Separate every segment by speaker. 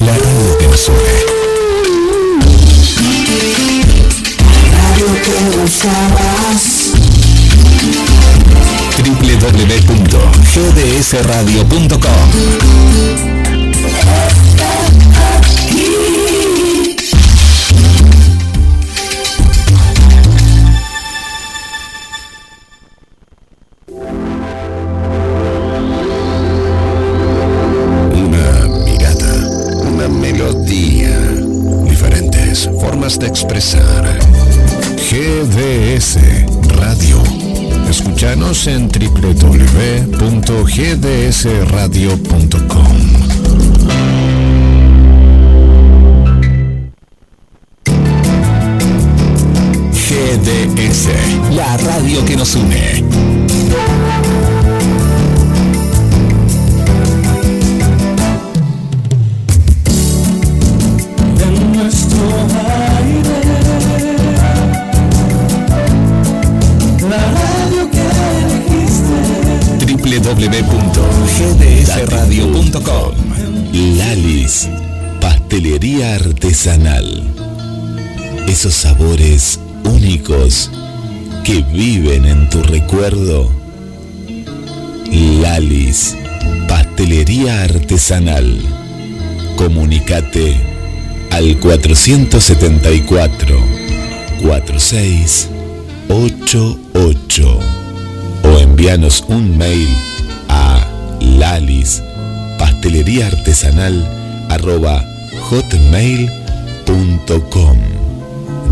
Speaker 1: La radio que nos une. Www.gdsradio.com www.gdsradio.com. GDS, la radio que nos une. Pastelería artesanal. Esos sabores únicos que viven en tu recuerdo. Lalis, pastelería artesanal. Comunicate al 474 4688 o envíanos un mail a lalis pastelería artesanal arroba hotmail.com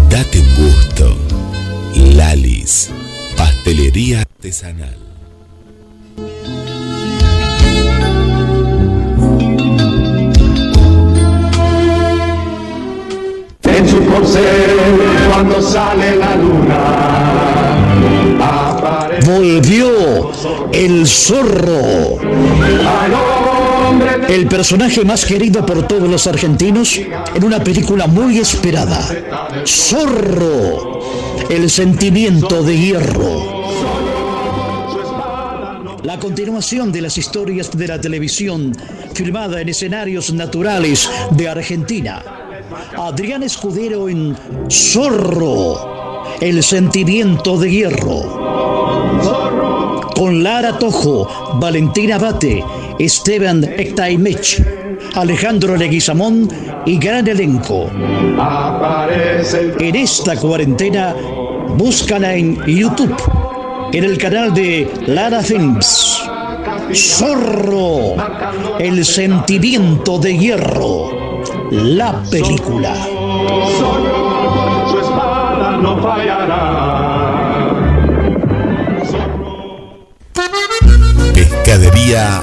Speaker 1: Date un gusto. Lalis, pastelería artesanal.
Speaker 2: En su corcel cuando sale la luna. Aparece
Speaker 3: Volvió el zorro. El personaje más querido por todos los argentinos en una película muy esperada. Zorro. El sentimiento de hierro. La continuación de las historias de la televisión filmada en escenarios naturales de Argentina. Adrián Escudero en Zorro. El sentimiento de hierro con Lara Tojo, Valentina Bate, Esteban Ectaimech, Alejandro Leguizamón y gran elenco. En esta cuarentena, búscala en YouTube, en el canal de Lara Films. Zorro, el sentimiento de hierro, la película.
Speaker 2: su espada no fallará.
Speaker 1: Pescadería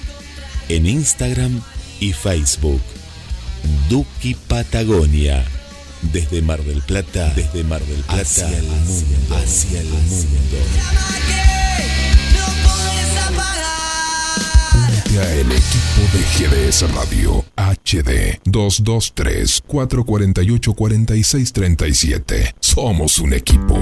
Speaker 1: en Instagram y Facebook. Duki Patagonia. Desde Mar del Plata, desde Mar del Plata hacia el mundo, hacia el mundo.
Speaker 4: Únete a el equipo de GDS Radio HD 223 448 4637. Somos un equipo.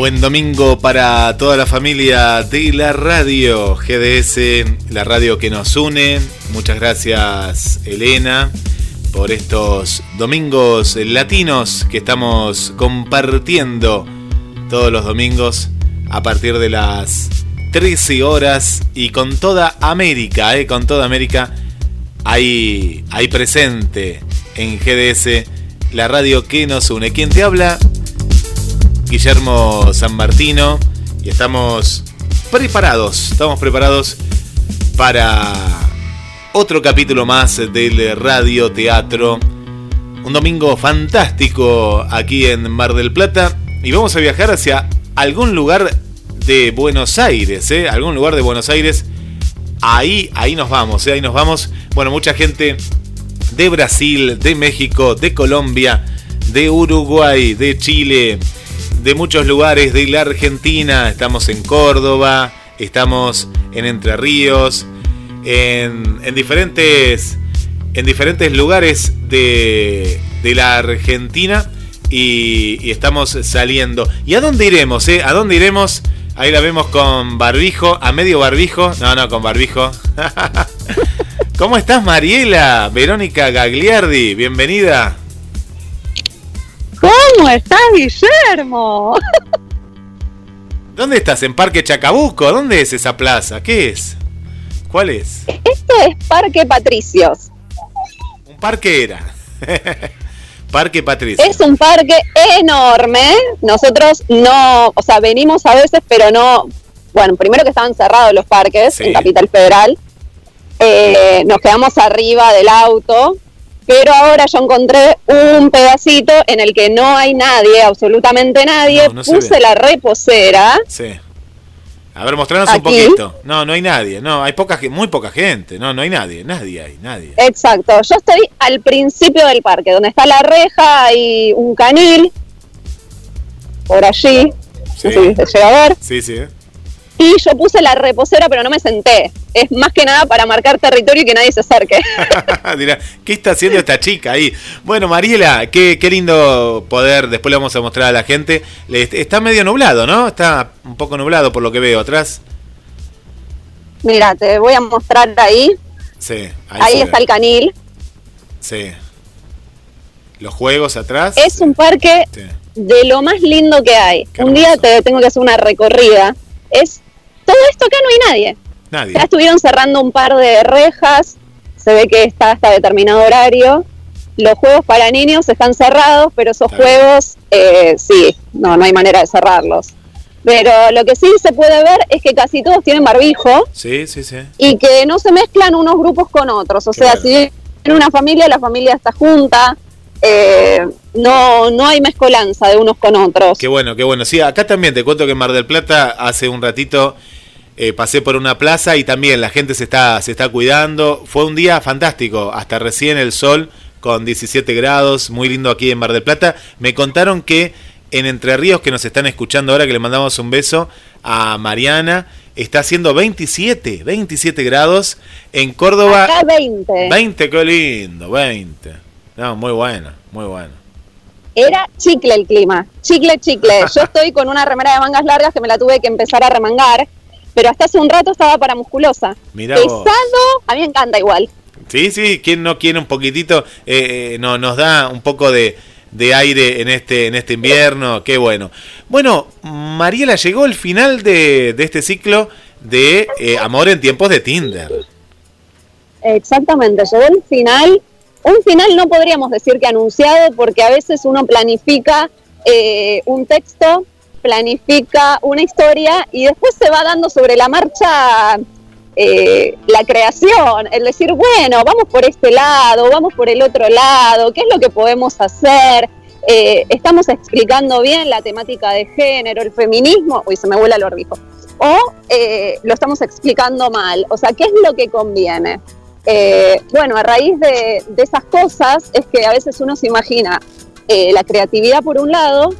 Speaker 1: Buen domingo para toda la familia de la radio GDS, la radio que nos une. Muchas gracias Elena por estos domingos latinos que estamos compartiendo todos los domingos a partir de las 13 horas y con toda América, eh, con toda América ahí, ahí presente en GDS, la radio que nos une. ¿Quién te habla? Guillermo San Martino y estamos preparados, estamos preparados para otro capítulo más del Radio Teatro. Un domingo fantástico aquí en Mar del Plata y vamos a viajar hacia algún lugar de Buenos Aires, ¿eh? Algún lugar de Buenos Aires. Ahí, ahí nos vamos, ¿eh? ahí nos vamos. Bueno, mucha gente de Brasil, de México, de Colombia, de Uruguay, de Chile, de muchos lugares de la Argentina. Estamos en Córdoba, estamos en Entre Ríos, en, diferentes, en diferentes lugares de, la Argentina y, estamos saliendo. ¿Y a dónde iremos? Eh? ¿A dónde iremos? Ahí la vemos con barbijo, a medio barbijo. No, no, con barbijo. ¿Cómo estás, Mariela? Verónica Gagliardi, bienvenida.
Speaker 5: ¿Cómo estás, Guillermo?
Speaker 1: ¿Dónde estás? ¿En Parque Chacabuco? ¿Dónde es esa plaza? ¿Qué es? ¿Cuál es?
Speaker 5: Esto es Parque Patricios.
Speaker 1: Un parque era. parque Patricios.
Speaker 5: Es un parque enorme. Nosotros no, o sea, venimos a veces, pero no. Bueno, primero que estaban cerrados los parques en Capital Federal. Eh, nos quedamos arriba del auto pero ahora yo encontré un pedacito en el que no hay nadie, absolutamente nadie. Puse la reposera.
Speaker 1: Sí. A ver, mostranos un poquito. No, no hay nadie. No, hay poca, muy poca gente. No, no hay nadie. Nadie hay, nadie.
Speaker 5: Exacto. Yo estoy al principio del parque, donde está la reja, y un canil. Por allí. Sí. No se llega a ver.
Speaker 1: Sí, sí.
Speaker 5: Y yo puse la reposera, pero no me senté. Es más que nada para marcar territorio y que nadie se acerque.
Speaker 1: Dirá, ¿qué está haciendo esta chica ahí? Bueno, Mariela, qué, qué lindo poder, después le vamos a mostrar a la gente. Está medio nublado, ¿no? Está un poco nublado por lo que veo atrás.
Speaker 5: Mira, te voy a mostrar ahí.
Speaker 1: Sí,
Speaker 5: ahí, ahí está el canil.
Speaker 1: Sí. Los juegos atrás.
Speaker 5: Es un parque de lo más lindo que hay. un día te tengo que hacer una recorrida. Es todo esto acá no hay nadie.
Speaker 1: Nadie.
Speaker 5: Ya estuvieron cerrando un par de rejas, se ve que está hasta determinado horario. Los juegos para niños están cerrados, pero esos juegos, eh, sí, no, no hay manera de cerrarlos. Pero lo que sí se puede ver es que casi todos tienen barbijo.
Speaker 1: Sí, sí, sí.
Speaker 5: Y que no se mezclan unos grupos con otros. O sea, si en una familia, la familia está junta. Eh, no, no hay mezcolanza de unos con otros.
Speaker 1: Qué bueno, qué bueno. Sí, acá también te cuento que en Mar del Plata hace un ratito eh, pasé por una plaza y también la gente se está, se está cuidando. Fue un día fantástico, hasta recién el sol con 17 grados, muy lindo aquí en Mar del Plata. Me contaron que en Entre Ríos, que nos están escuchando ahora, que le mandamos un beso a Mariana, está haciendo 27, 27 grados. En Córdoba,
Speaker 5: Acá 20.
Speaker 1: 20, qué lindo, 20. No, muy bueno, muy bueno.
Speaker 5: Era chicle el clima, chicle, chicle. Yo estoy con una remera de mangas largas que me la tuve que empezar a remangar, pero hasta hace un rato estaba para musculosa.
Speaker 1: Mirá
Speaker 5: Pesado,
Speaker 1: vos.
Speaker 5: a mí me encanta igual.
Speaker 1: Sí, sí, ¿quién no quiere un poquitito? Eh, eh, no, nos da un poco de, de aire en este, en este invierno, qué bueno. Bueno, Mariela, llegó el final de, de este ciclo de eh, Amor en tiempos de Tinder.
Speaker 5: Exactamente, llegó el final. Un final no podríamos decir que anunciado, porque a veces uno planifica eh, un texto, planifica una historia y después se va dando sobre la marcha eh, la creación, el decir, bueno, vamos por este lado, vamos por el otro lado, ¿qué es lo que podemos hacer? Eh, estamos explicando bien la temática de género, el feminismo, uy, se me vuela el orbijo, o eh, lo estamos explicando mal, o sea, ¿qué es lo que conviene? Eh, bueno, a raíz de, de esas cosas es que a veces uno se imagina la creatividad por un lado,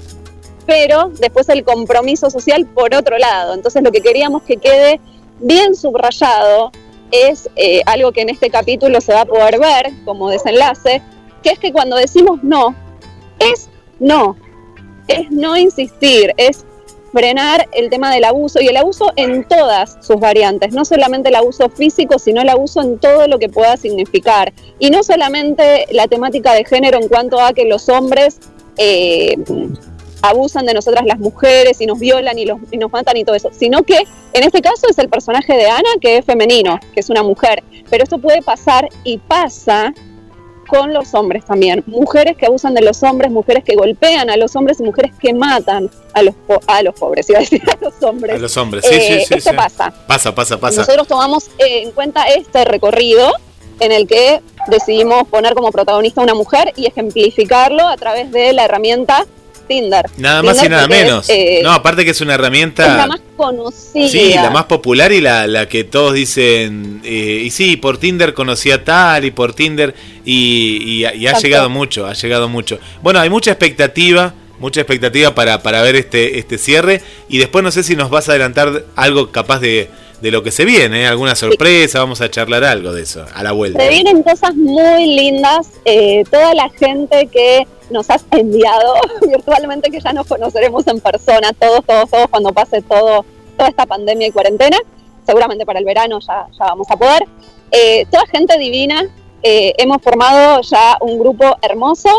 Speaker 5: pero después el compromiso social por otro lado. Entonces lo que queríamos que quede bien subrayado es eh, algo que en este capítulo se va a poder ver como desenlace, que es que cuando decimos no, es no, es no insistir, es frenar el tema del abuso y el abuso en todas sus variantes, no solamente el abuso físico, sino el abuso en todo lo que pueda significar. Y no solamente la temática de género en cuanto a que los hombres eh, abusan de nosotras las mujeres y nos violan y, los, y nos matan y todo eso, sino que en este caso es el personaje de Ana que es femenino, que es una mujer, pero esto puede pasar y pasa con los hombres también. Mujeres que abusan de los hombres, mujeres que golpean a los hombres y mujeres que matan a los, po- a los pobres, iba a decir a los hombres.
Speaker 1: A los hombres, sí,
Speaker 5: Eh,
Speaker 1: sí, sí.
Speaker 5: Esto
Speaker 1: sí.
Speaker 5: pasa.
Speaker 1: Pasa, pasa, pasa.
Speaker 5: Nosotros tomamos en cuenta este recorrido en el que decidimos poner como protagonista a una mujer y ejemplificarlo a través de la herramienta Tinder.
Speaker 1: Nada más y nada
Speaker 5: es,
Speaker 1: menos.
Speaker 5: eh,
Speaker 1: no, aparte que es una
Speaker 5: es
Speaker 1: herramienta...
Speaker 5: la más conocida.
Speaker 1: Sí, la más popular y la, la que todos dicen, eh, y sí, por Tinder conocí a tal y por Tinder y, y ha- y ha
Speaker 5: Exacto.
Speaker 1: llegado mucho, ha llegado mucho. Bueno, hay mucha expectativa, mucha expectativa para, para ver este, este cierre y después no sé si nos vas a adelantar algo capaz de, de lo que se viene, ¿eh? alguna sorpresa, vamos a charlar algo de eso a la vuelta.
Speaker 5: Se vienen cosas muy lindas. eh, toda la gente que nos has enviado virtualmente, que ya nos conoceremos en persona, todos, todos, todos, cuando pase todo, toda esta pandemia y cuarentena. Seguramente para el verano ya, ya vamos a poder. Eh, toda gente divina. eh, hemos formado ya un grupo hermoso.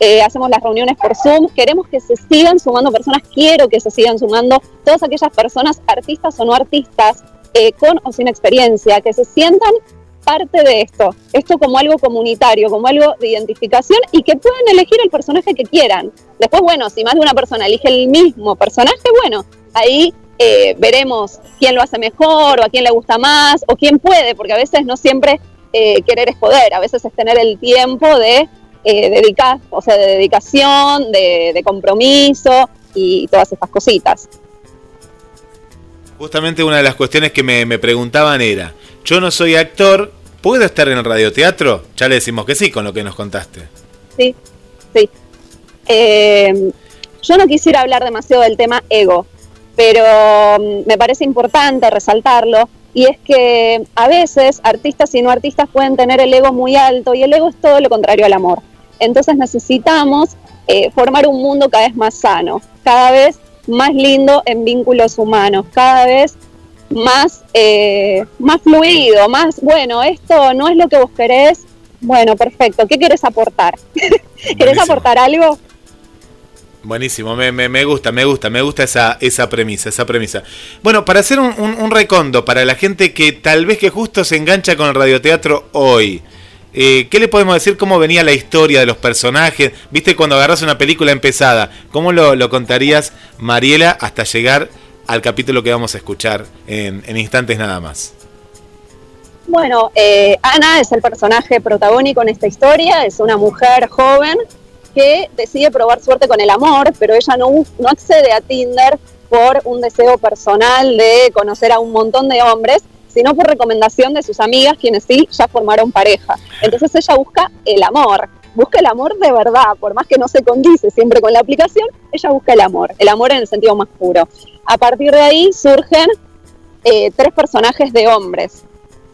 Speaker 5: eh, hacemos las reuniones por Zoom. Queremos que se sigan sumando personas. Quiero que se sigan sumando todas aquellas personas, artistas o no artistas, eh, con o sin experiencia, que se sientan parte de esto, esto como algo comunitario, como algo de identificación y que puedan elegir el personaje que quieran. Después, bueno, si más de una persona elige el mismo personaje, bueno, ahí eh, veremos quién lo hace mejor o a quién le gusta más o quién puede, porque a veces no siempre eh, querer es poder, a veces es tener el tiempo de eh, dedicar, dedicación, de, de compromiso y todas estas cositas.
Speaker 1: Justamente una de las cuestiones que me, me preguntaban era, yo no soy actor, ¿puedo estar en el radioteatro? Ya le decimos que sí con lo que nos contaste.
Speaker 5: Sí, sí. Eh, yo no quisiera hablar demasiado del tema ego, pero mm, me parece importante resaltarlo. Y es que a veces artistas y no artistas pueden tener el ego muy alto y el ego es todo lo contrario al amor. Entonces necesitamos eh, formar un mundo cada vez más sano, cada vez más lindo en vínculos humanos, cada vez más, eh, más fluido, más, bueno, esto no es lo que vos querés, bueno, perfecto, ¿qué querés aportar? ¿Querés aportar algo?
Speaker 1: Buenísimo, me, me- me gusta, me gusta, me gusta esa, esa premisa, esa premisa. Bueno, para hacer un, un- un recondo para la gente que tal vez que justo se engancha con el radioteatro hoy, eh, ¿qué le podemos decir cómo venía la historia de los personajes? ¿Viste cuando agarras una película empezada? ¿Cómo lo, lo contarías, Mariela, hasta llegar al capítulo que vamos a escuchar en, en instantes nada más?
Speaker 5: Bueno, eh, Ana es el personaje protagónico en esta historia, es una mujer joven que decide probar suerte con el amor, pero ella no, no accede a Tinder por un deseo personal de conocer a un montón de hombres, sino por recomendación de sus amigas, quienes sí ya formaron pareja. Entonces ella busca el amor, busca el amor de verdad, por más que no se condice siempre con la aplicación, ella busca el amor, el amor en el sentido más puro. A partir de ahí surgen eh, tres personajes de hombres.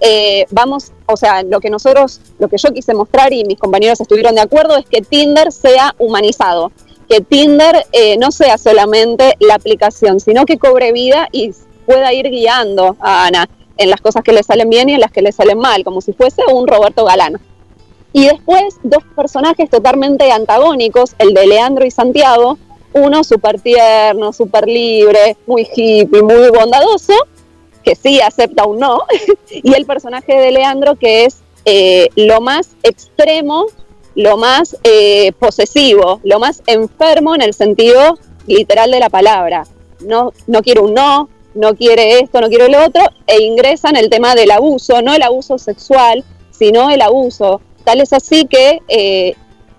Speaker 5: Eh, vamos, o sea, lo que nosotros, lo que yo quise mostrar y mis compañeros estuvieron de acuerdo es que Tinder sea humanizado, que Tinder eh, no sea solamente la aplicación, sino que cobre vida y pueda ir guiando a Ana en las cosas que le salen bien y en las que le salen mal, como si fuese un Roberto Galán. Y después dos personajes totalmente antagónicos, el de Leandro y Santiago, uno súper tierno, súper libre, muy hippie, muy bondadoso, que sí acepta un no, y el personaje de Leandro que es eh, lo más extremo, lo más eh, posesivo, lo más enfermo en el sentido literal de la palabra. No, no quiere un no, no quiere esto, no quiere lo otro, e ingresa en el tema del abuso, no el abuso sexual, sino el abuso. Tal es así que eh,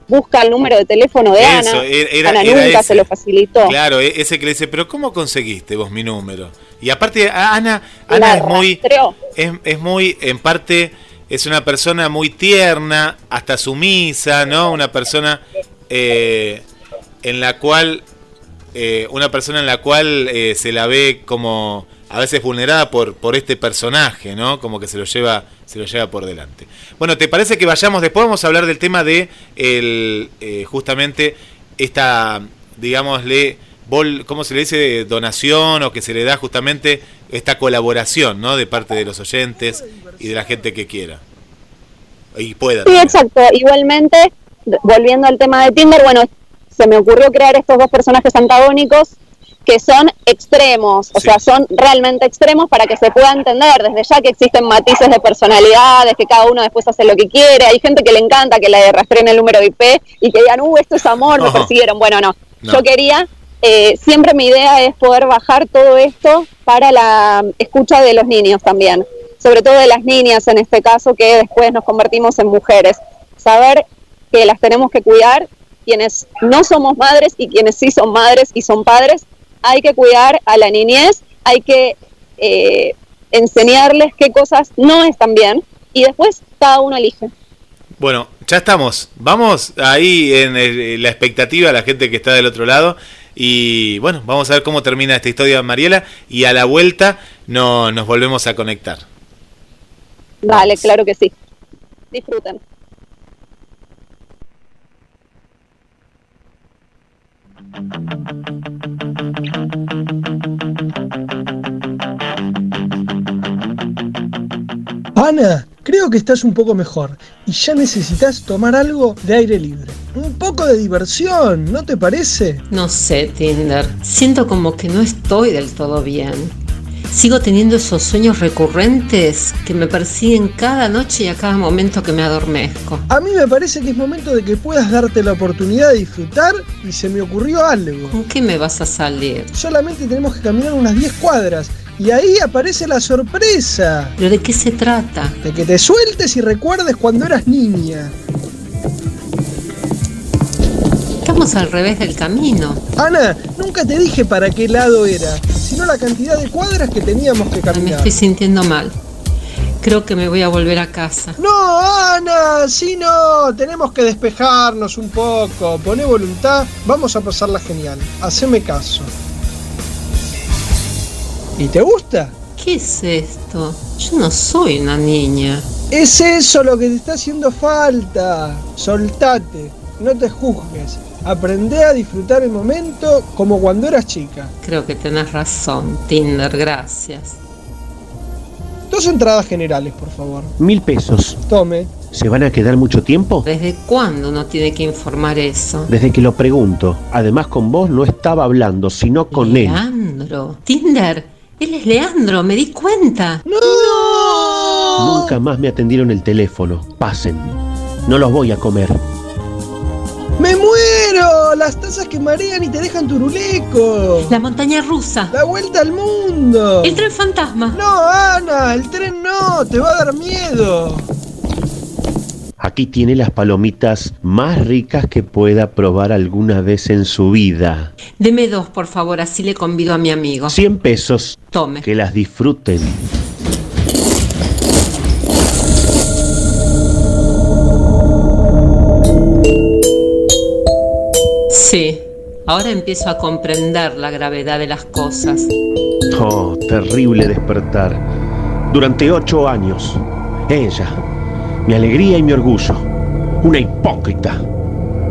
Speaker 5: busca el número de teléfono de
Speaker 1: Eso,
Speaker 5: Ana.
Speaker 1: era-
Speaker 5: Ana
Speaker 1: era
Speaker 5: nunca
Speaker 1: ese.
Speaker 5: se lo facilitó.
Speaker 1: Claro, e- ese que le dice, pero ¿cómo conseguiste vos mi número? Y aparte, Ana, Ana es muy, es muy, en parte, es una persona muy tierna, hasta sumisa, ¿no? Una persona eh, en la cual, eh, una persona en la cual eh, se la ve como a veces vulnerada por, por este personaje, ¿no? Como que se lo lleva, se lo lleva por delante. Bueno, ¿te parece que vayamos? Después vamos a hablar del tema de el, eh, justamente esta, digámosle, bol- ¿cómo se le dice? Donación o que se le da justamente esta colaboración, ¿no? De parte de los oyentes y de la gente que quiera. Y pueda.
Speaker 5: Sí, exacto. Igualmente, volviendo al tema de Tinder, bueno, se me ocurrió crear estos dos personajes antagónicos que son extremos, o
Speaker 1: Sí.
Speaker 5: sea, son realmente extremos para que se pueda entender desde ya que existen matices de personalidades, que cada uno después hace lo que quiere. Hay gente que le encanta que le rastreen el número de IP y que digan, uh, esto es amor, me persiguieron. Bueno, no.
Speaker 1: No.
Speaker 5: Yo quería, eh, siempre mi idea es poder bajar todo esto para la escucha de los niños también, sobre todo de las niñas en este caso, que después nos convertimos en mujeres. Saber que las tenemos que cuidar, quienes no somos madres y quienes sí son madres y son padres, hay que cuidar a la niñez, hay que eh, enseñarles qué cosas no están bien y después cada uno elige.
Speaker 1: Bueno, ya estamos. Vamos ahí en, el- en la expectativa, la gente que está del otro lado. Y bueno, vamos a ver cómo termina esta historia, Mariela. Y a la vuelta no, nos volvemos a conectar. Vamos.
Speaker 5: claro que sí. Disfruten.
Speaker 6: Ana, creo que estás un poco mejor y ya necesitas tomar algo de aire libre. Un poco de diversión, ¿no te parece?
Speaker 7: No sé, Tinder. Siento como que no estoy del todo bien. Sigo teniendo esos sueños recurrentes que me persiguen cada noche y a cada momento que me adormezco.
Speaker 6: A mí me parece que es momento de que puedas darte la oportunidad de disfrutar y se me ocurrió algo.
Speaker 7: ¿Con qué me vas a salir?
Speaker 6: Solamente tenemos que caminar unas 10 cuadras y ahí aparece la sorpresa
Speaker 7: ¿Pero de qué se trata?
Speaker 6: de que te sueltes y recuerdes cuando eras niña.
Speaker 7: Estamos al revés del camino.
Speaker 6: Ana, nunca te dije para qué lado era, la cantidad de cuadras que teníamos que
Speaker 7: Me
Speaker 6: caminar.
Speaker 7: estoy sintiendo mal. Creo que me voy a volver a casa.
Speaker 6: No, Ana, sí no, tenemos que despejarnos un poco, poné voluntad, vamos a pasarla genial, haceme caso. ¿Y te gusta?
Speaker 7: ¿Qué es esto? Yo no soy una niña.
Speaker 6: Es eso lo que te está haciendo falta. Soltate, no te juzgues. Aprende a disfrutar el momento como cuando eras chica.
Speaker 7: Creo que tenés razón, Tinder, gracias.
Speaker 6: Dos entradas generales, por favor.
Speaker 8: Mil pesos.
Speaker 6: Tome.
Speaker 8: ¿Se van a quedar mucho tiempo?
Speaker 7: ¿Desde cuándo uno tiene que informar eso?
Speaker 8: Desde que lo pregunto. Además con vos no estaba hablando, sino con él.
Speaker 7: Leandro. Tinder. Él es Leandro, me di cuenta.
Speaker 6: ¡No!
Speaker 8: Nunca más me atendieron el teléfono. Pasen. No los voy a comer.
Speaker 6: ¡Me muero! Las tazas que marean y te dejan turuleco.
Speaker 7: La montaña rusa.
Speaker 6: La vuelta al mundo.
Speaker 7: El tren fantasma.
Speaker 6: No, Ana, el tren no, te va a dar miedo.
Speaker 8: Aquí tiene las palomitas más ricas que pueda probar alguna vez en su vida.
Speaker 7: Deme dos, por favor, así le convido a mi amigo.
Speaker 8: 100 pesos.
Speaker 7: Tome.
Speaker 8: Que las disfruten.
Speaker 7: Ahora empiezo a comprender la gravedad de las cosas.
Speaker 8: Oh, terrible despertar. Durante ocho años, ella, mi alegría y mi orgullo, una hipócrita,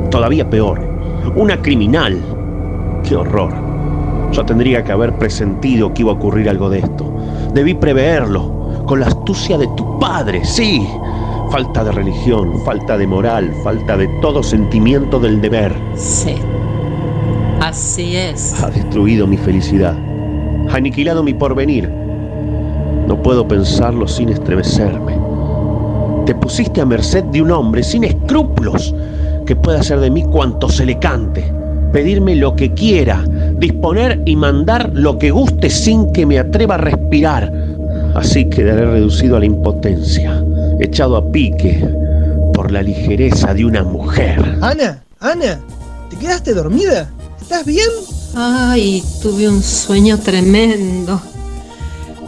Speaker 8: todavía peor, una criminal. ¡Qué horror! Yo tendría que haber presentido que iba a ocurrir algo de esto. Debí preverlo, con la astucia de tu padre, sí. Falta de religión, falta de moral, falta de todo sentimiento del deber.
Speaker 7: Sí. Así es.
Speaker 8: Ha destruido mi felicidad, ha aniquilado mi porvenir. No puedo pensarlo sin estremecerme. Te pusiste a merced de un hombre sin escrúpulos que pueda hacer de mí cuanto se le cante, pedirme lo que quiera, disponer y mandar lo que guste sin que me atreva a respirar. Así quedaré reducido a la impotencia, echado a pique por la ligereza de una mujer.
Speaker 6: Ana, Ana, ¿te quedaste dormida? ¿Estás bien?
Speaker 7: Ay, tuve un sueño tremendo.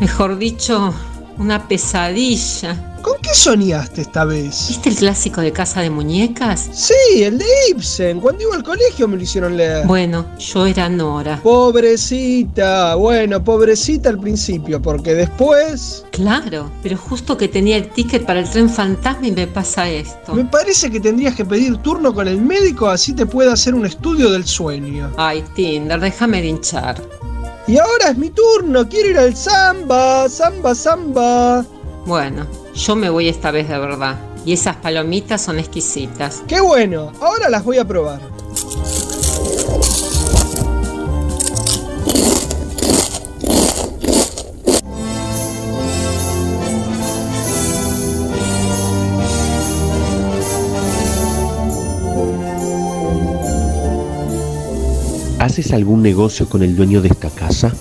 Speaker 7: Mejor dicho, una pesadilla.
Speaker 6: ¿Con qué soñaste esta vez?
Speaker 7: ¿Viste el clásico de Casa de Muñecas?
Speaker 6: Sí, el de Ibsen. Cuando iba al colegio me lo hicieron leer.
Speaker 7: Bueno, yo era Nora.
Speaker 6: Pobrecita. Bueno, pobrecita al principio, porque después...
Speaker 7: Claro, pero justo que tenía el ticket para el tren fantasma y me pasa esto.
Speaker 6: Me parece que tendrías que pedir turno con el médico así te puede hacer un estudio del sueño.
Speaker 7: Ay, Tinder, déjame de hinchar.
Speaker 6: Y ahora es mi turno, quiero ir al samba, samba, samba.
Speaker 7: Bueno, yo me voy esta vez de verdad. Y esas palomitas son exquisitas.
Speaker 6: Qué bueno, ahora las voy a probar.
Speaker 8: ¿Haces algún negocio con el dueño de esta casa?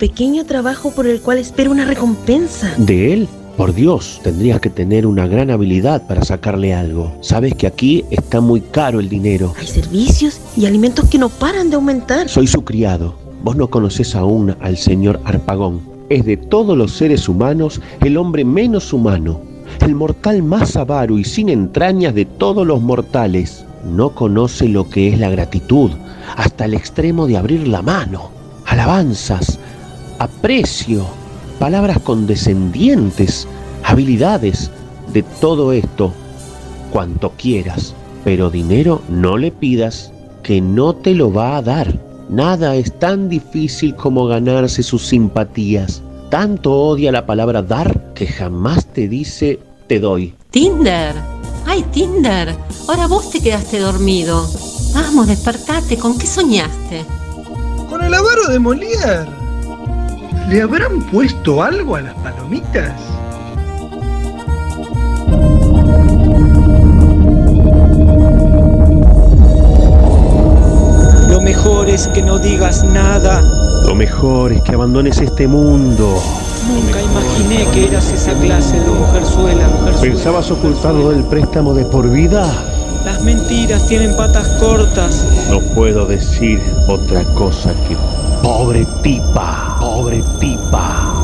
Speaker 9: Pequeño trabajo por el cual espero una recompensa.
Speaker 8: ¿De él? Por Dios, tendrías que tener una gran habilidad para sacarle algo. Sabes que aquí está muy caro el dinero.
Speaker 9: Hay servicios y alimentos que no paran de aumentar.
Speaker 8: Soy su criado. Vos no conoces aún al señor Arpagón. Es de todos los seres humanos el hombre menos humano, el mortal más avaro y sin entrañas de todos los mortales. No conoce lo que es la gratitud, hasta el extremo de abrir la mano. Alabanzas, aprecio, palabras condescendientes, habilidades, de todo esto, cuanto quieras. Pero dinero no le pidas, que no te lo va a dar. Nada es tan difícil como ganarse sus simpatías. Tanto odia la palabra dar que jamás te dice te doy.
Speaker 7: Tinder. Ay, Tinder. Ahora vos te quedaste dormido. Vamos, despertate. ¿Con qué soñaste?
Speaker 6: Con el avaro de Molière. ¿Le habrán puesto algo a las palomitas?
Speaker 10: Lo mejor es que no digas nada.
Speaker 8: Lo mejor es que abandones este mundo.
Speaker 10: Nunca imaginé que eras esa clase de mujerzuela, mujerzuela.
Speaker 8: ¿Pensabas ocultarlo del préstamo de por vida?
Speaker 10: Las mentiras tienen patas cortas.
Speaker 8: No puedo decir otra cosa que pobre tipa, pobre tipa.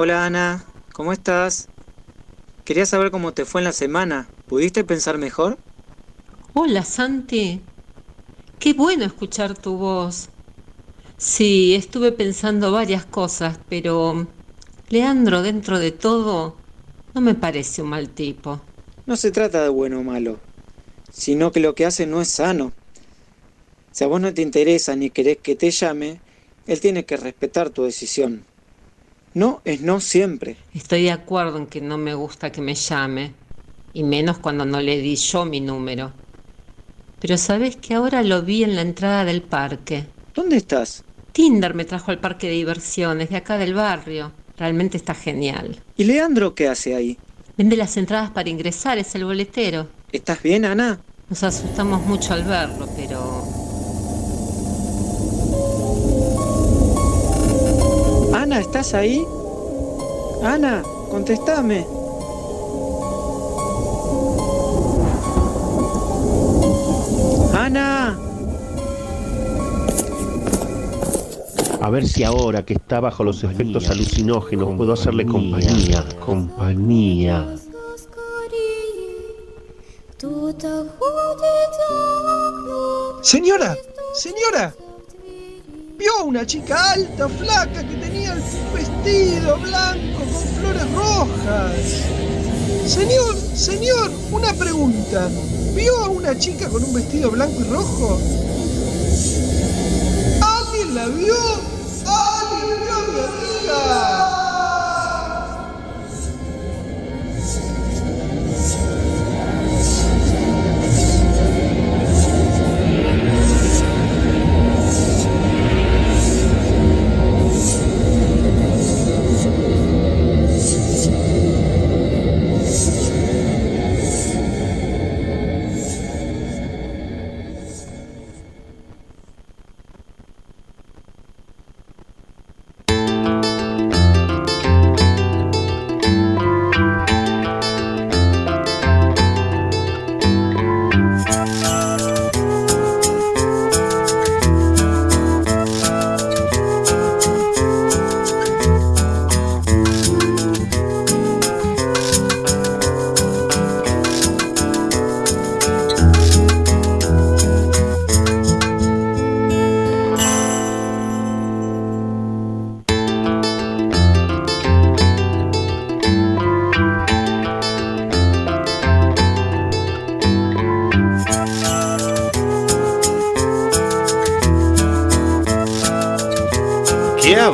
Speaker 10: Hola Ana, ¿cómo estás? Quería saber cómo te fue en la semana. ¿Pudiste pensar mejor?
Speaker 7: Hola, Santi. Qué bueno escuchar tu voz. Sí, estuve pensando varias cosas, pero Leandro, dentro de todo, no me parece un mal tipo.
Speaker 10: No se trata de bueno o malo, sino que lo que hace no es sano. Si a vos no te interesa ni querés que te llame, él tiene que respetar tu decisión. No es no siempre.
Speaker 7: Estoy de acuerdo en que no me gusta que me llame, y menos cuando no le di yo mi número. Pero sabes que ahora lo vi en la entrada del parque.
Speaker 10: ¿Dónde estás?
Speaker 7: Tinder me trajo al parque de diversiones de acá del barrio. Realmente está genial.
Speaker 10: ¿Y Leandro qué hace ahí?
Speaker 7: Vende las entradas para ingresar, es el boletero.
Speaker 10: ¿Estás bien, Ana?
Speaker 7: Nos asustamos mucho al verlo, pero...
Speaker 10: Ana, ¿estás ahí? Ana, contestame. Ana.
Speaker 8: A ver si ahora que está bajo los efectos alucinógenos puedo hacerle compañía. Compañía.
Speaker 6: Señora, señora, vio una chica alta, flaca, que tenía el vestido blanco con flores rojas. Señor, señor, una pregunta. ¿Vio a una chica con un vestido blanco y rojo? ¿Alguien la vio? ¿Alguien vio a mi amiga?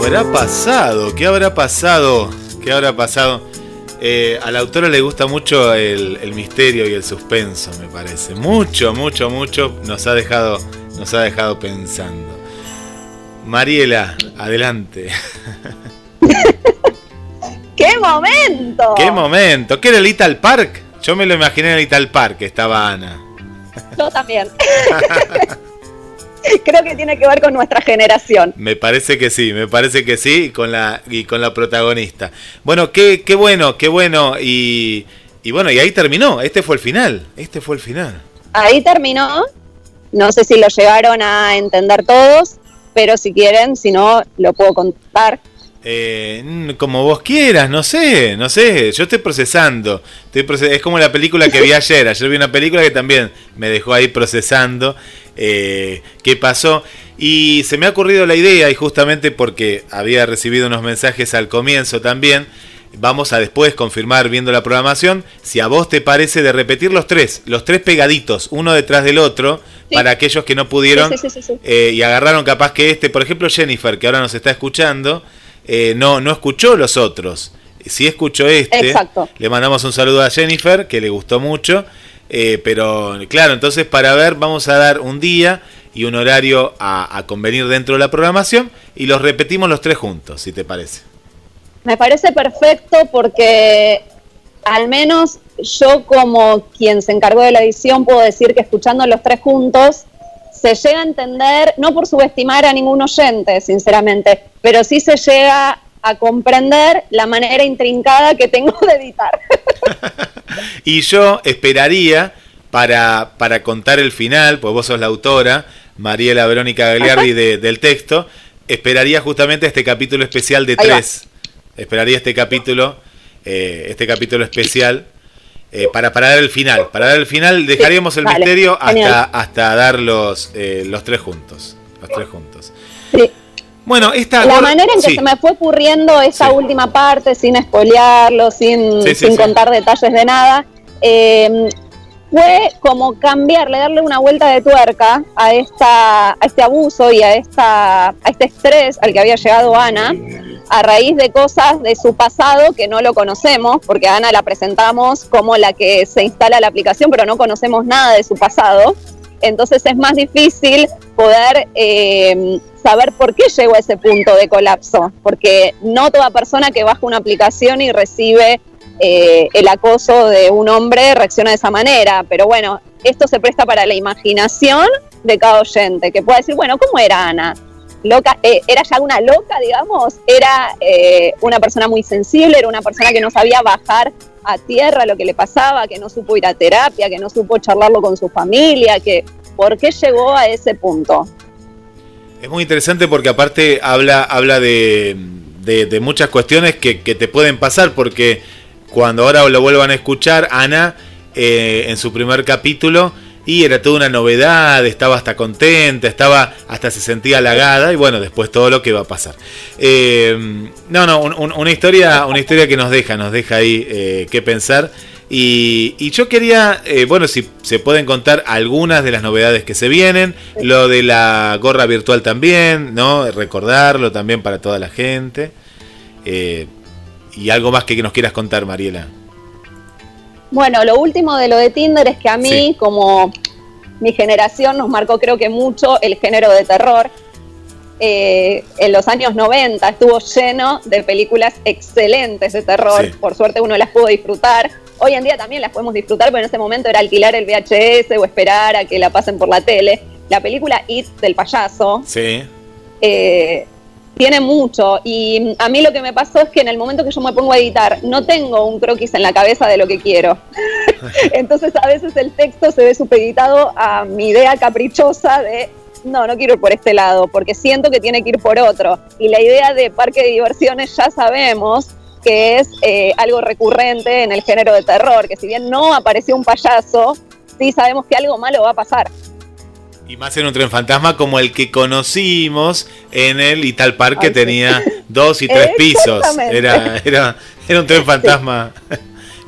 Speaker 1: Habrá pasado? ¿Qué habrá pasado? ¿Qué habrá pasado? Eh, a la autora le gusta mucho el, el misterio y el suspenso, me parece. Mucho, mucho, mucho nos ha dejado, nos ha dejado pensando. Mariela, adelante.
Speaker 5: ¡Qué momento!
Speaker 1: ¡Qué momento! ¿Qué era el Little Park? Yo me lo imaginé en el Little Park, que estaba Ana.
Speaker 5: Yo también. Creo que tiene que ver con nuestra generación.
Speaker 1: Me parece que sí, me parece que sí, y con la, y con la protagonista. Bueno, qué, qué bueno, qué bueno. Y, y bueno, y ahí terminó. Este fue el final. Este fue el final.
Speaker 5: Ahí terminó. No sé si lo llegaron a entender todos, pero si quieren, si no, lo puedo contar.
Speaker 1: Eh, como vos quieras, no sé, no sé. Yo estoy procesando. Estoy proces- es como la película que vi ayer. Ayer vi una película que también me dejó ahí procesando eh, qué pasó. Y se me ha ocurrido la idea, y justamente porque había recibido unos mensajes al comienzo también, vamos a después confirmar viendo la programación, si a vos te parece de repetir los tres, los tres pegaditos, uno detrás del otro,
Speaker 5: Sí.
Speaker 1: para aquellos que no pudieron
Speaker 5: sí, sí.
Speaker 1: eh, y agarraron capaz que este, por ejemplo Jennifer, que ahora nos está escuchando, eh, no, no escuchó los otros. Si escuchó este,
Speaker 5: Exacto.
Speaker 1: le mandamos un saludo a Jennifer, que le gustó mucho. eh, pero claro, entonces para ver, vamos a dar un día y un horario a, a convenir dentro de la programación y los repetimos los tres juntos, si te parece.
Speaker 5: Me parece perfecto porque al menos yo como quien se encargó de la edición puedo decir que escuchando los tres juntos se llega a entender, no por subestimar a ningún oyente, sinceramente, pero sí se llega a comprender la manera intrincada que tengo de editar.
Speaker 1: Y yo esperaría para, para contar el final, pues vos sos la autora, Mariela Verónica Gagliardi de- del texto, esperaría justamente este capítulo especial de
Speaker 5: Ahí va.
Speaker 1: tres. Esperaría este capítulo, eh, este capítulo especial. Eh, para, para dar el final. Para dar el final dejaríamos el
Speaker 5: vale,
Speaker 1: misterio hasta, hasta dar los, eh, los tres juntos. Los tres juntos.
Speaker 5: Sí.
Speaker 1: Bueno, esta
Speaker 5: La manera en que
Speaker 1: sí.
Speaker 5: se me fue ocurriendo esa última parte, sin espolearlo, sin, sin contar detalles de nada, eh, fue como cambiarle, darle una vuelta de tuerca a, esta, a este abuso y a, esta, a este estrés al que había llegado Ana a raíz de cosas de su pasado que no lo conocemos, porque Ana la presentamos como la que se instala la aplicación, pero no conocemos nada de su pasado. entonces es más difícil poder eh, saber por qué llegó a ese punto de colapso, porque no toda persona que baja una aplicación y recibe eh, el acoso de un hombre reacciona de esa manera, pero bueno, esto se presta para la imaginación de cada oyente, que pueda decir, bueno, ¿cómo era Ana? Loca, eh, era ya una loca, digamos, era eh, una persona muy sensible, era una persona que no sabía bajar a tierra lo que le pasaba, que no supo ir a terapia, que no supo charlarlo con su familia, que por qué llegó a ese punto.
Speaker 1: Es muy interesante porque aparte habla, habla de, de- muchas cuestiones que, que te pueden pasar, porque cuando ahora lo vuelvan a escuchar, Ana, eh, en su primer capítulo, y era toda una novedad, estaba hasta contenta, estaba hasta se sentía halagada, y bueno, después todo lo que va a pasar. Eh, no, no, un- un- una, historia, una historia que nos deja, nos deja ahí eh, que pensar. Y, y yo quería, eh, bueno, si se pueden contar algunas de las novedades que se vienen, lo de la gorra virtual también, ¿no? Recordarlo también para toda la gente. Eh, y algo más que nos quieras contar, Mariela.
Speaker 5: Bueno, lo último de lo de Tinder es que a mí,
Speaker 1: Sí.
Speaker 5: como mi generación, nos marcó creo que mucho el género de terror. Eh, en los años 90 estuvo lleno de películas excelentes de terror.
Speaker 11: Sí.
Speaker 5: Por suerte uno las pudo disfrutar. Hoy en día también las podemos disfrutar, pero en ese momento era alquilar el VHS o esperar a que la pasen por la tele. La película It del payaso,
Speaker 1: Sí.
Speaker 5: eh, tiene mucho y a mí lo que me pasó es que en el momento que yo me pongo a editar no tengo un croquis en la cabeza de lo que quiero. Entonces a veces el texto se ve supeditado a mi idea caprichosa de no, no quiero ir por este lado porque siento que tiene que ir por otro. Y la idea de parque de diversiones ya sabemos que es eh, algo recurrente en el género de terror, que si bien no apareció un payaso, sí sabemos que algo malo va a pasar.
Speaker 1: Y más en un tren fantasma como el que conocimos en el Ital Park que
Speaker 5: Ay, sí.
Speaker 1: tenía dos y tres pisos. Era, era, era un tren fantasma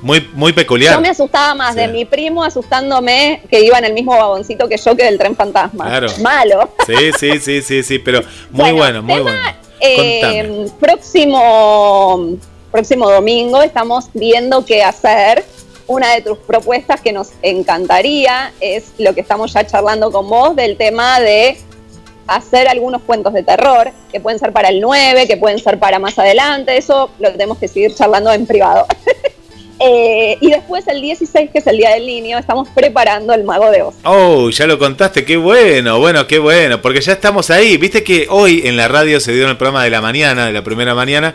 Speaker 1: muy, muy peculiar.
Speaker 5: Yo me asustaba más de mi primo asustándome que iba en el mismo vagoncito que yo que del tren fantasma.
Speaker 1: Claro.
Speaker 5: Malo.
Speaker 1: Sí, sí, sí, sí, sí, pero muy bueno, muy bueno.
Speaker 5: Eh, próximo, próximo domingo estamos viendo qué hacer. Una de tus propuestas que nos encantaría es lo que estamos ya charlando con vos del tema de hacer algunos cuentos de terror, que pueden ser para el 9, que pueden ser para más adelante, eso lo tenemos que seguir charlando en privado. Eh, y después el 16, que es el Día del Niño, estamos preparando el Mago de Oz.
Speaker 1: Oh, ya lo contaste, qué bueno, bueno, qué bueno, porque ya estamos ahí. Viste que hoy en la radio se dio en el programa de la mañana, de la primera mañana,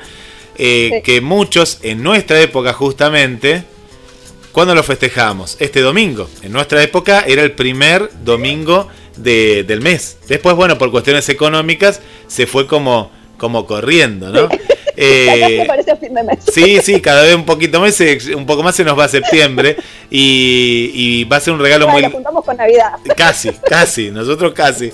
Speaker 1: eh,
Speaker 5: Sí.
Speaker 1: que muchos en nuestra época justamente, ¿cuándo lo festejamos? Este domingo. En nuestra época era el primer domingo de- del mes. Después, bueno, por cuestiones económicas se fue como, como corriendo, ¿no? Eh,
Speaker 5: de mes.
Speaker 1: Sí, sí, cada vez un poquito más, se- un poco más se nos va a septiembre y, y va a ser un regalo
Speaker 5: Bueno,
Speaker 1: muy...
Speaker 5: lo juntamos con Navidad.
Speaker 1: Casi, casi, nosotros casi.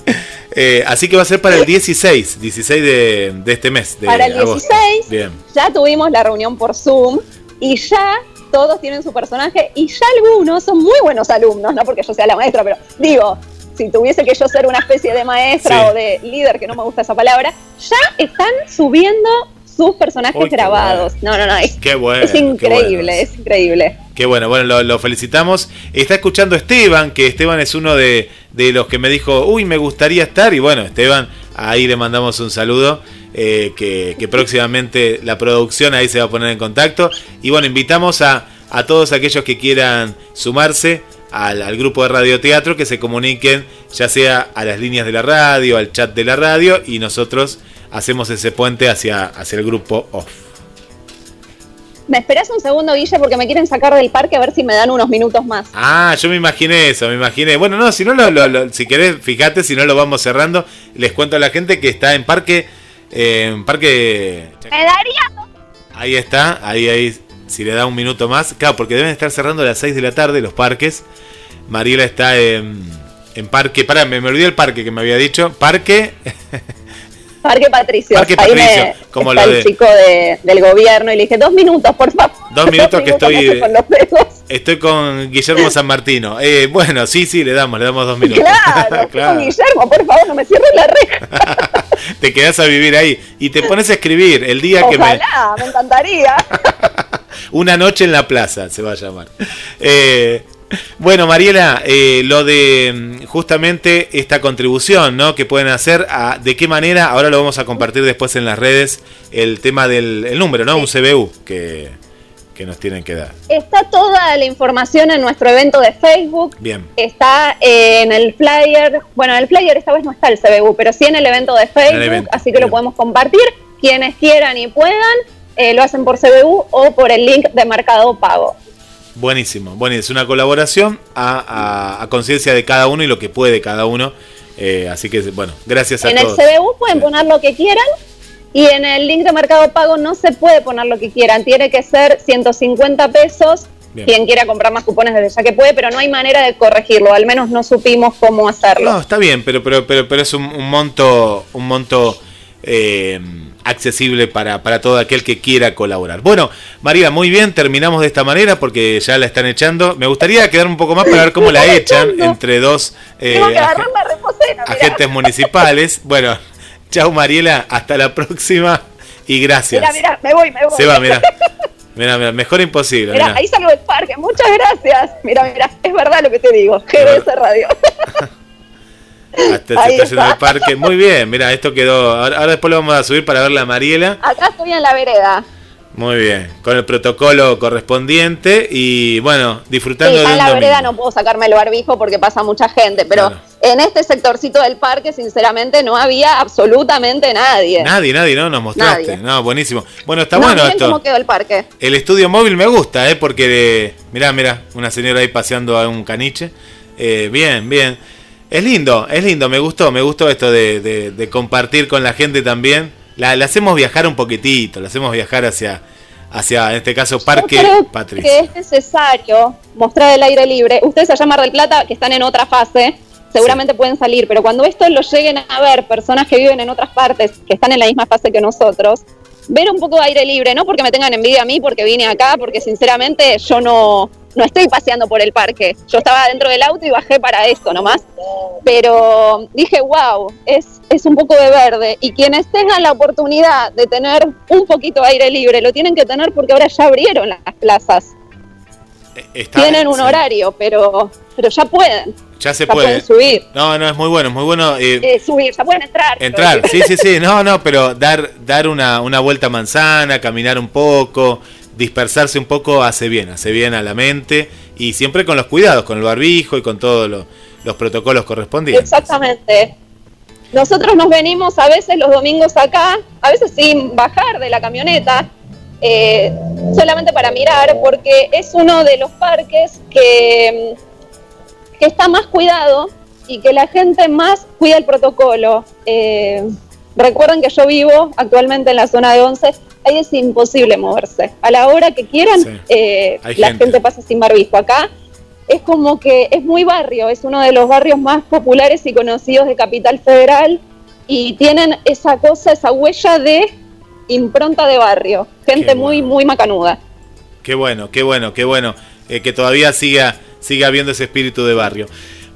Speaker 1: Eh, así que va a ser para el 16, 16 de, de este mes. De
Speaker 5: Para el
Speaker 1: agosto.
Speaker 5: 16.
Speaker 1: Bien.
Speaker 5: Ya tuvimos la reunión por Zoom y ya todos tienen su personaje y ya algunos son muy buenos alumnos, no porque yo sea la maestra, pero digo, si tuviese que yo ser una especie de maestra
Speaker 1: Sí.
Speaker 5: o de líder, que no me gusta esa palabra, ya están subiendo sus personajes
Speaker 1: Uy,
Speaker 5: grabados. No, no, no, es,
Speaker 1: Qué bueno.
Speaker 5: es
Speaker 1: qué
Speaker 5: increíble,
Speaker 1: bueno.
Speaker 5: es increíble.
Speaker 1: Qué bueno, bueno, lo, lo felicitamos. Está escuchando Esteban, que Esteban es uno de, de los que me dijo, uy, me gustaría estar. Y bueno, Esteban, ahí le mandamos un saludo. Eh, que, que próximamente la producción ahí se va a poner en contacto. Y bueno, invitamos a, a todos aquellos que quieran sumarse al, al grupo de radioteatro que se comuniquen ya sea a las líneas de la radio, al chat de la radio y nosotros hacemos ese puente hacia, hacia el grupo off.
Speaker 5: ¿Me esperás un segundo, Guille? Porque me quieren sacar del parque a ver si me dan unos minutos más.
Speaker 1: Ah, yo me imaginé eso, me imaginé. Bueno, no, si no lo, lo- lo- si querés, fíjate, si no lo vamos cerrando, les cuento a la gente que está en parque, eh, parque,
Speaker 5: Me daría
Speaker 1: ahí está, ahí, ahí, si le da un minuto más, claro, porque deben estar cerrando a las 6 de la tarde los parques. Mariela está en, en parque, pará, me, me olvidé el parque que me había dicho, parque,
Speaker 5: Parque Patricio.
Speaker 1: Parque
Speaker 5: Ahí
Speaker 1: Patricio,
Speaker 5: me-
Speaker 1: como lo
Speaker 5: el
Speaker 1: de-
Speaker 5: chico de- del gobierno y le dije, dos minutos, por favor.
Speaker 1: Dos minutos que
Speaker 5: me
Speaker 1: estoy-
Speaker 5: hace con los dedos.
Speaker 1: Estoy con Guillermo San Martino. Eh, bueno, sí, sí, le damos, le damos dos minutos.
Speaker 5: Claro,
Speaker 1: Claro.
Speaker 5: Guillermo, por favor, no me cierres la reja.
Speaker 1: te quedás a vivir ahí y te pones a escribir el día que me,
Speaker 5: Ojalá, me encantaría.
Speaker 1: Una noche en la plaza se va a llamar. Eh, Bueno, Mariela, eh, lo de mm, justamente esta contribución, ¿no? Que pueden hacer, a- ¿de qué manera? Ahora lo vamos a compartir después en las redes, el tema del el número, ¿no? Un CBU que, que nos tienen que dar.
Speaker 5: Está toda la información en nuestro evento de Facebook.
Speaker 1: Bien.
Speaker 5: Está eh, en el flyer. Bueno, en el flyer esta vez no está el CBU, pero sí en el evento de Facebook,
Speaker 1: evento,
Speaker 5: así que lo podemos compartir. Quienes quieran y puedan, eh, lo hacen por CBU o por el link de Mercado Pago.
Speaker 1: Buenísimo, buenísimo. Es una colaboración a, a- a conciencia de cada uno y lo que puede cada uno. Eh, así que, bueno, gracias a
Speaker 5: En el
Speaker 1: todos.
Speaker 5: CBU pueden poner lo que quieran y en el link de Mercado Pago no se puede poner lo que quieran. Tiene que ser 150 pesos.
Speaker 1: Bien.
Speaker 5: Quien quiera comprar más cupones desde ya que puede, pero no hay manera de corregirlo. Al menos no supimos cómo hacerlo.
Speaker 1: No, está bien, pero, pero, pero, pero es un, un monto, un monto eh, accesible para, para todo aquel que quiera colaborar. Bueno, María, muy bien, terminamos de esta manera porque ya la están echando. Me gustaría quedar un poco más para ver cómo la echan entre dos eh, ag- agentes municipales. Bueno, chao Mariela, hasta la próxima y gracias.
Speaker 5: Mira, mira, me voy, me voy.
Speaker 1: Se va, mira. Mira, mira, mejor imposible.
Speaker 5: Mira, ahí salgo del parque. Muchas gracias. Mira, mira, es verdad lo que te digo. GBS Radio.
Speaker 1: Hasta se
Speaker 5: ahí
Speaker 1: está yendo al parque. Muy bien, mira, esto quedó. Ahora, ahora después lo vamos a subir para ver la Mariela.
Speaker 5: Acá estoy en la vereda.
Speaker 1: Muy bien, con el protocolo correspondiente y bueno,
Speaker 5: Sí,
Speaker 1: disfrutando
Speaker 5: ya
Speaker 1: de
Speaker 5: en la
Speaker 1: domingo.
Speaker 5: vereda no puedo sacarme el barbijo porque pasa mucha gente, pero en este sectorcito del parque, sinceramente, no había absolutamente nadie.
Speaker 1: Nadie, nadie, ¿no? Nos mostraste.
Speaker 5: Nadie.
Speaker 1: No, buenísimo. Bueno, está
Speaker 5: no,
Speaker 1: bueno
Speaker 5: miren cómo
Speaker 1: esto.
Speaker 5: quedó el parque.
Speaker 1: El estudio móvil me gusta, ¿eh? Porque, mirá, mirá, una señora ahí paseando a un caniche. Eh, bien, bien. Es lindo, es lindo, me gustó, me gustó esto de, de- de compartir con la gente también. La, la hacemos viajar un poquitito, la hacemos viajar hacia, hacia en este caso, Parque Patricia.
Speaker 5: que es necesario mostrar el aire libre. Ustedes allá en Mar del Plata, que están en otra fase, seguramente pueden salir, pero cuando esto lo lleguen a ver personas que viven en otras partes, que están en la misma fase que nosotros, ver un poco de aire libre, no porque me tengan envidia a mí, porque vine acá, porque sinceramente yo no, no estoy paseando por el parque. Yo estaba dentro del auto y bajé para esto nomás. Pero dije, wow, es, es un poco de verde. Y quienes tengan la oportunidad de tener un poquito de aire libre, lo tienen que tener porque ahora ya abrieron las plazas.
Speaker 1: Está-
Speaker 5: Tienen un
Speaker 1: sí,
Speaker 5: horario, pero, pero ya pueden.
Speaker 1: Ya se
Speaker 5: ya
Speaker 1: puede.
Speaker 5: pueden subir.
Speaker 1: No, no, es muy bueno, es muy bueno. eh,
Speaker 5: Eh, subir, ya pueden entrar.
Speaker 1: Entrar, sí, sí, sí, no, no, pero dar, dar una, una vuelta a manzana, caminar un poco, dispersarse un poco hace bien, hace bien a la mente y siempre con los cuidados, con el barbijo y con todos los, los protocolos correspondientes.
Speaker 5: Exactamente. Nosotros nos venimos a veces los domingos acá, a veces sin bajar de la camioneta, eh, solamente para mirar, porque es uno de los parques que, que está más cuidado y que la gente más cuida el protocolo. Eh, recuerden que yo vivo actualmente en la zona de 11, ahí es imposible moverse. A la hora que quieran,
Speaker 1: Sí.
Speaker 5: eh, la
Speaker 1: gente.
Speaker 5: gente pasa sin barbijo. Acá es como que es muy barrio, es uno de los barrios más populares y conocidos de Capital Federal y tienen esa cosa, esa huella de impronta de barrio, gente muy, muy macanuda.
Speaker 1: Qué bueno, qué bueno, qué bueno eh, que todavía siga, siga habiendo ese espíritu de barrio.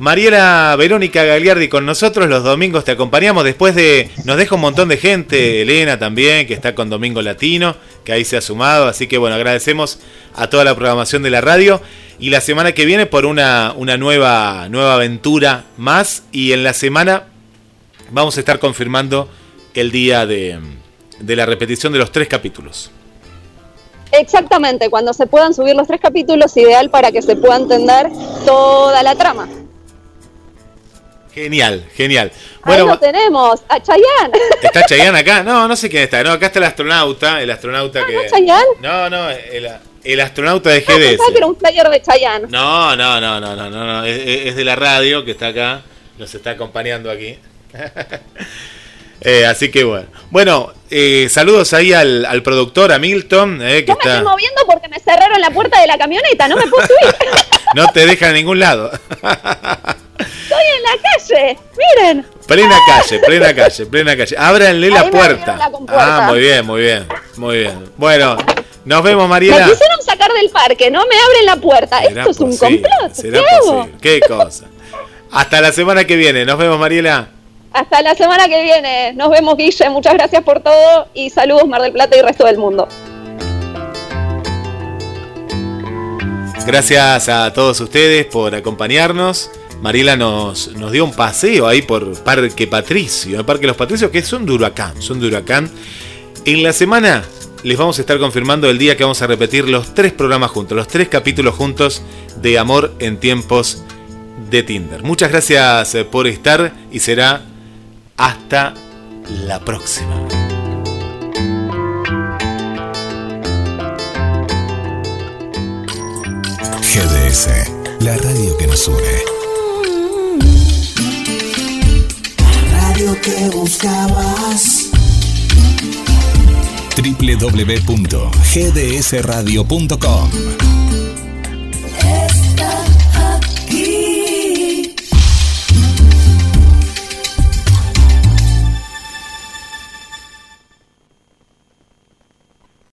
Speaker 1: Mariela Verónica Gagliardi con nosotros, los domingos te acompañamos, después de, nos deja un montón de gente, Elena también, que está con Domingo Latino, que ahí se ha sumado, así que bueno, agradecemos a toda la programación de la radio y la semana que viene por una, una nueva, nueva aventura más y en la semana vamos a estar confirmando el día de, de la repetición de los tres capítulos.
Speaker 5: Exactamente, cuando se puedan subir los tres capítulos, ideal para que se pueda entender toda la trama.
Speaker 1: Genial, genial.
Speaker 5: Ahí
Speaker 1: Bueno,
Speaker 5: lo tenemos, a Chayanne.
Speaker 1: ¿está Chayanne acá? No, no sé quién está. No, acá está el astronauta, el astronauta que...
Speaker 5: ¿No Chayanne?
Speaker 1: No, no, el, el astronauta de
Speaker 5: Ah, pensaba
Speaker 1: GDS.
Speaker 5: que era un player de Chayanne.
Speaker 1: No, no, no, no, no, no, no. Es, es de la radio que está acá, nos está acompañando aquí. Eh, así que bueno. Bueno, eh, saludos ahí al, al productor, a Milton, eh, que
Speaker 5: Yo me estoy moviendo porque me cerraron la puerta de la camioneta, no me puedo subir.
Speaker 1: No te deja a ningún lado.
Speaker 5: Estoy en la calle, miren.
Speaker 1: Plena calle, plena calle, plena calle. Ábranle la
Speaker 5: me
Speaker 1: puerta.
Speaker 5: abrieron la compuerta.
Speaker 1: Ah, muy bien, muy bien, muy bien. Bueno, nos vemos,
Speaker 5: Me
Speaker 1: Mariela.
Speaker 5: quisieron sacar del parque, no me abren la puerta.
Speaker 1: ¿Será
Speaker 5: Esto es un
Speaker 1: posible?
Speaker 5: complot.
Speaker 1: ¿Será
Speaker 5: ¿Qué hago?
Speaker 1: Qué cosa. Hasta la semana que viene. Nos vemos, Mariela.
Speaker 5: Hasta la semana que viene. Nos vemos, Guille. Muchas gracias por todo y saludos, Mar del Plata y resto del mundo.
Speaker 1: Gracias a todos ustedes por acompañarnos. Mariela nos, nos dio un paseo ahí por Parque Patricio, el Parque Los Patricios, que son de huracán, son de huracán. En la semana les vamos a estar confirmando el día que vamos a repetir los tres programas juntos, los tres capítulos juntos de Amor en tiempos de Tinder. Muchas gracias eh, por estar y será hasta la próxima.
Speaker 12: GDS, la radio que nos une.
Speaker 13: Radio que buscabas.
Speaker 12: www.gdsradio.com